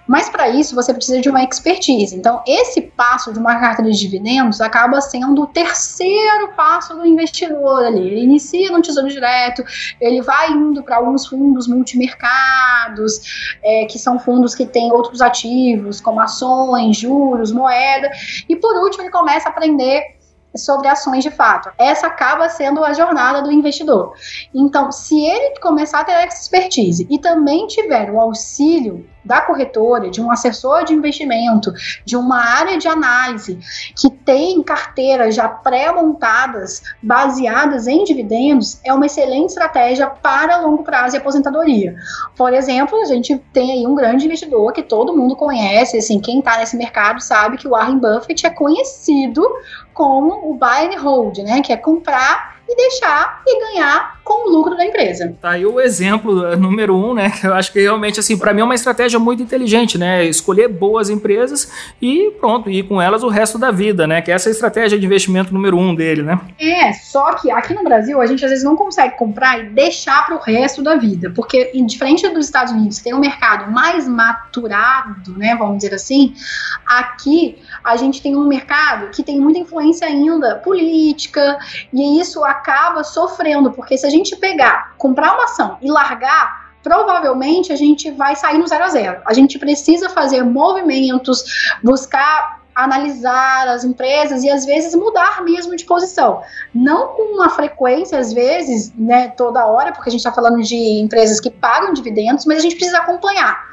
Mas para isso você precisa de uma expertise. Então, esse passo de uma carteira de dividendos acaba sendo o terceiro passo do investidor ali. Ele inicia no Tesouro Direto, ele vai indo para alguns fundos multimercados, é, que são fundos que têm outros ativos, como ações, juros, moeda, e por último ele começa a aprender sobre ações de fato. Essa acaba sendo a jornada do investidor. Então, se ele começar a ter expertise e também tiver o auxílio da corretora, de um assessor de investimento, de uma área de análise que tem carteiras já pré-montadas, baseadas em dividendos, é uma excelente estratégia para longo prazo e aposentadoria. Por exemplo, a gente tem aí um grande investidor que todo mundo conhece, assim, quem está nesse mercado sabe que o Warren Buffett é conhecido como o buy and hold, né, que é comprar e deixar e ganhar com o lucro da empresa. Tá aí o exemplo eh, número um, né? Que eu acho que realmente, assim, para mim é uma estratégia muito inteligente, né? Escolher boas empresas e pronto, ir com elas o resto da vida, né? Que essa é a estratégia de investimento número um dele, né? É, só que aqui no Brasil a gente às vezes não consegue comprar e deixar para o resto da vida, porque diferente dos Estados Unidos, que tem um mercado mais maturado, né? Vamos dizer assim, aqui a gente tem um mercado que tem muita influência ainda política e isso acaba sofrendo, porque se a gente pegar, comprar uma ação e largar, provavelmente a gente vai sair no zero a zero. A gente precisa fazer movimentos, buscar analisar as empresas e às vezes mudar mesmo de posição. Não com uma frequência, às vezes, né, toda hora, porque a gente está falando de empresas que pagam dividendos, mas a gente precisa acompanhar.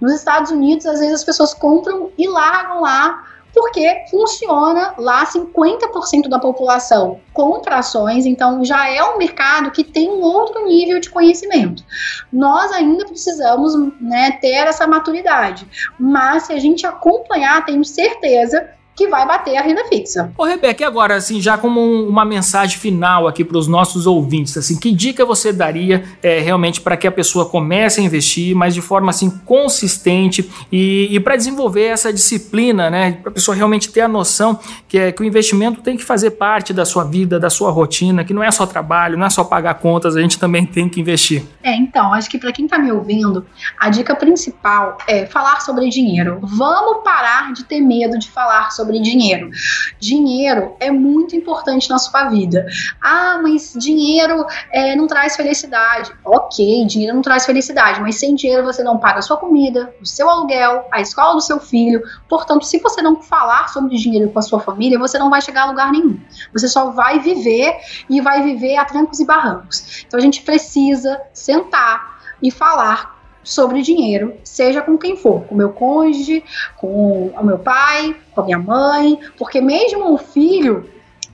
Nos Estados Unidos, às vezes as pessoas compram e largam lá porque funciona lá 50% da população compra ações, então já é um mercado que tem um outro nível de conhecimento. Nós ainda precisamos né, ter essa maturidade, mas se a gente acompanhar, tenho certeza que vai bater a renda fixa. Ô, Rebeca, e agora, assim, já como um, uma mensagem final aqui para os nossos ouvintes, assim, que dica você daria é, realmente para que a pessoa comece a investir, mas de forma assim consistente e, e para desenvolver essa disciplina, né, para a pessoa realmente ter a noção que, é, que o investimento tem que fazer parte da sua vida, da sua rotina, que não é só trabalho, não é só pagar contas, a gente também tem que investir. É, então, acho que para quem está me ouvindo, a dica principal é falar sobre dinheiro. Vamos parar de ter medo de falar sobre sobre dinheiro. Dinheiro é muito importante na sua vida. Ah, mas dinheiro é, não traz felicidade. Ok, dinheiro não traz felicidade, mas sem dinheiro você não paga a sua comida, o seu aluguel, a escola do seu filho. Portanto, se você não falar sobre dinheiro com a sua família, você não vai chegar a lugar nenhum. Você só vai viver e vai viver a trancos e barrancos. Então a gente precisa sentar e falar sobre dinheiro, seja com quem for, com meu cônjuge, com o meu pai, com a minha mãe, porque mesmo o filho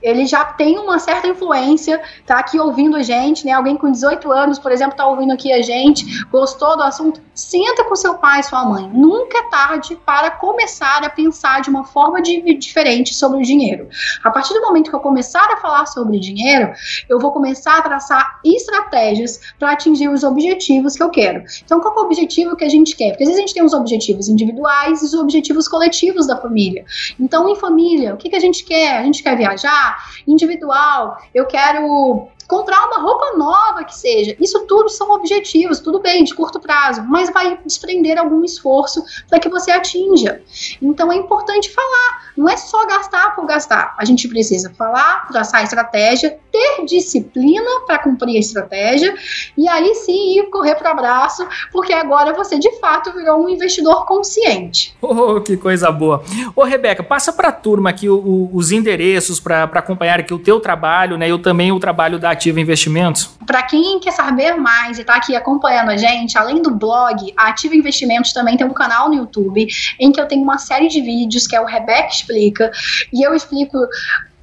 ele já tem uma certa influência, tá aqui ouvindo a gente, né? Alguém com 18 anos, por exemplo, tá ouvindo aqui a gente, gostou do assunto, senta com seu pai sua mãe. Nunca é tarde para começar a pensar de uma forma de, diferente sobre o dinheiro. A partir do momento que eu começar a falar sobre dinheiro, eu vou começar a traçar estratégias para atingir os objetivos que eu quero. Então, qual é o objetivo que a gente quer? Porque às vezes a gente tem os objetivos individuais e os objetivos coletivos da família. Então, em família, o que, que a gente quer? A gente quer viajar? Individual, eu quero comprar uma roupa nova que seja. Isso tudo são objetivos, tudo bem, de curto prazo, mas vai desprender algum esforço para que você atinja. Então é importante falar, não é só gastar por gastar. A gente precisa falar, traçar estratégia, ter disciplina para cumprir a estratégia e aí sim ir correr para o abraço, porque agora você de fato virou um investidor consciente. Oh, que coisa boa. Ô Rebeca, passa para a turma aqui o, o, os endereços para acompanhar aqui o teu trabalho, né, e também o trabalho da Ativa Investimentos? Para quem quer saber mais e está aqui acompanhando a gente, além do blog, a Ativa Investimentos também tem um canal no YouTube em que eu tenho uma série de vídeos que é o Rebeca Explica, e eu explico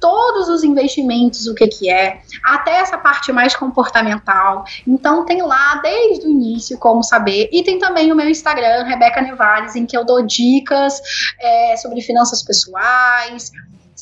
todos os investimentos, o que que é, até essa parte mais comportamental. Então tem lá desde o início como saber. E tem também o meu Instagram, Rebeca Nevares, em que eu dou dicas é, sobre finanças pessoais,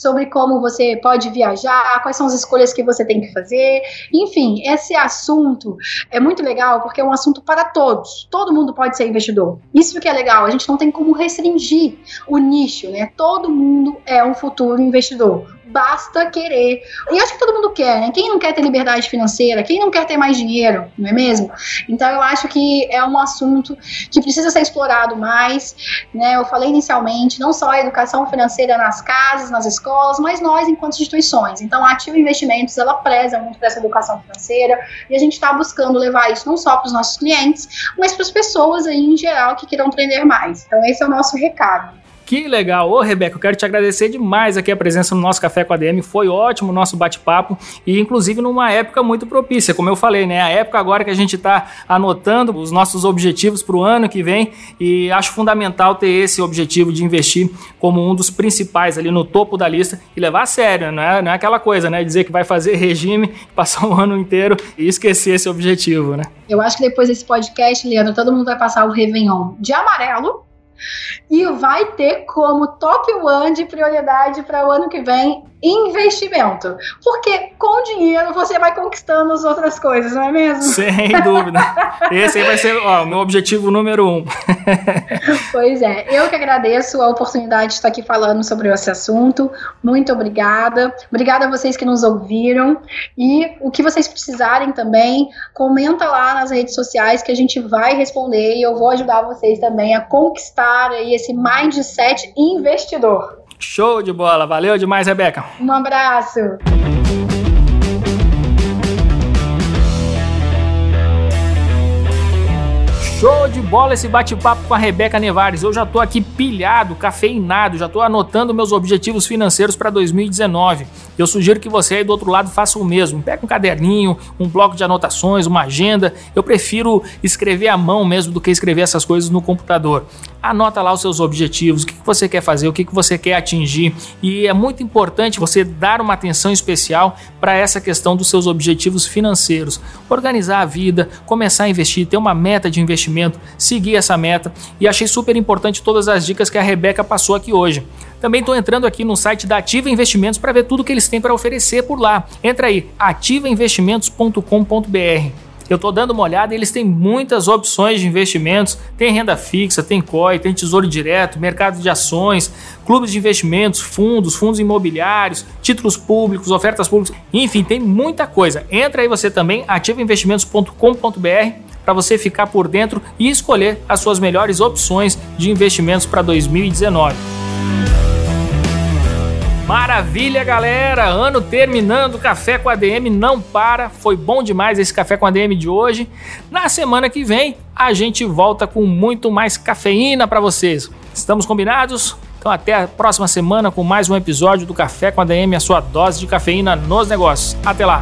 sobre como você pode viajar, quais são as escolhas que você tem que fazer. Enfim, esse assunto é muito legal porque é um assunto para todos. Todo mundo pode ser investidor. Isso que é legal, a gente não tem como restringir o nicho, né? Todo mundo é um futuro investidor basta querer. E acho que todo mundo quer, né? Quem não quer ter liberdade financeira? Quem não quer ter mais dinheiro, não é mesmo? Então eu acho que é um assunto que precisa ser explorado mais, né? Eu falei inicialmente, não só a educação financeira nas casas, nas escolas, mas nós enquanto instituições. Então a Ativa Investimentos, ela preza muito dessa educação financeira e a gente está buscando levar isso não só para os nossos clientes, mas para as pessoas aí em geral que queiram aprender mais. Então esse é o nosso recado. Que legal. Ô, Rebeca, eu quero te agradecer demais aqui a presença no nosso Café com a DM. Foi ótimo o nosso bate-papo e, inclusive, numa época muito propícia, como eu falei, né? A época agora que a gente está anotando os nossos objetivos para o ano que vem e acho fundamental ter esse objetivo de investir como um dos principais ali no topo da lista e levar a sério, não é, não é aquela coisa, né? Dizer que vai fazer regime, passar o ano inteiro e esquecer esse objetivo, né? Eu acho que depois desse podcast, Leandro, todo mundo vai passar o Réveillon de amarelo e vai ter como top one de prioridade para o ano que vem investimento. Porque com dinheiro você vai conquistando as outras coisas, não é mesmo? Sem dúvida. Esse aí vai ser o meu objetivo número um. pois é, eu que agradeço a oportunidade de estar aqui falando sobre esse assunto. Muito obrigada. Obrigada a vocês que nos ouviram. E o que vocês precisarem também, comenta lá nas redes sociais que a gente vai responder e eu vou ajudar vocês também a conquistar aí esse mindset investidor. Show de bola. Valeu demais, Rebeca. Um abraço. Show de bola esse bate-papo com a Rebeca Nevares. Eu já tô aqui pilhado, cafeinado, já tô anotando meus objetivos financeiros para 2019. Eu sugiro que você aí do outro lado faça o mesmo. Pega um caderninho, um bloco de anotações, uma agenda. Eu prefiro escrever à mão mesmo do que escrever essas coisas no computador. Anota lá os seus objetivos, o que você quer fazer, o que você quer atingir. E é muito importante você dar uma atenção especial para essa questão dos seus objetivos financeiros. Organizar a vida, começar a investir, ter uma meta de investimento, seguir essa meta. E achei super importante todas as dicas que a Rebeca passou aqui hoje. Também estou entrando aqui no site da Ativa Investimentos para ver tudo que eles têm para oferecer por lá. Entra aí, ativainvestimentos.com.br. Eu estou dando uma olhada eles têm muitas opções de investimentos. Tem renda fixa, tem COI, tem tesouro direto, mercado de ações, clubes de investimentos, fundos, fundos imobiliários, títulos públicos, ofertas públicas. Enfim, tem muita coisa. Entra aí você também, ativainvestimentos.com.br para você ficar por dentro e escolher as suas melhores opções de investimentos para 2019. Maravilha, galera! Ano terminando, Café com ADM não para. Foi bom demais esse Café com ADM de hoje. Na semana que vem, a gente volta com muito mais cafeína para vocês. Estamos combinados? Então até a próxima semana com mais um episódio do Café com ADM, a sua dose de cafeína nos negócios. Até lá!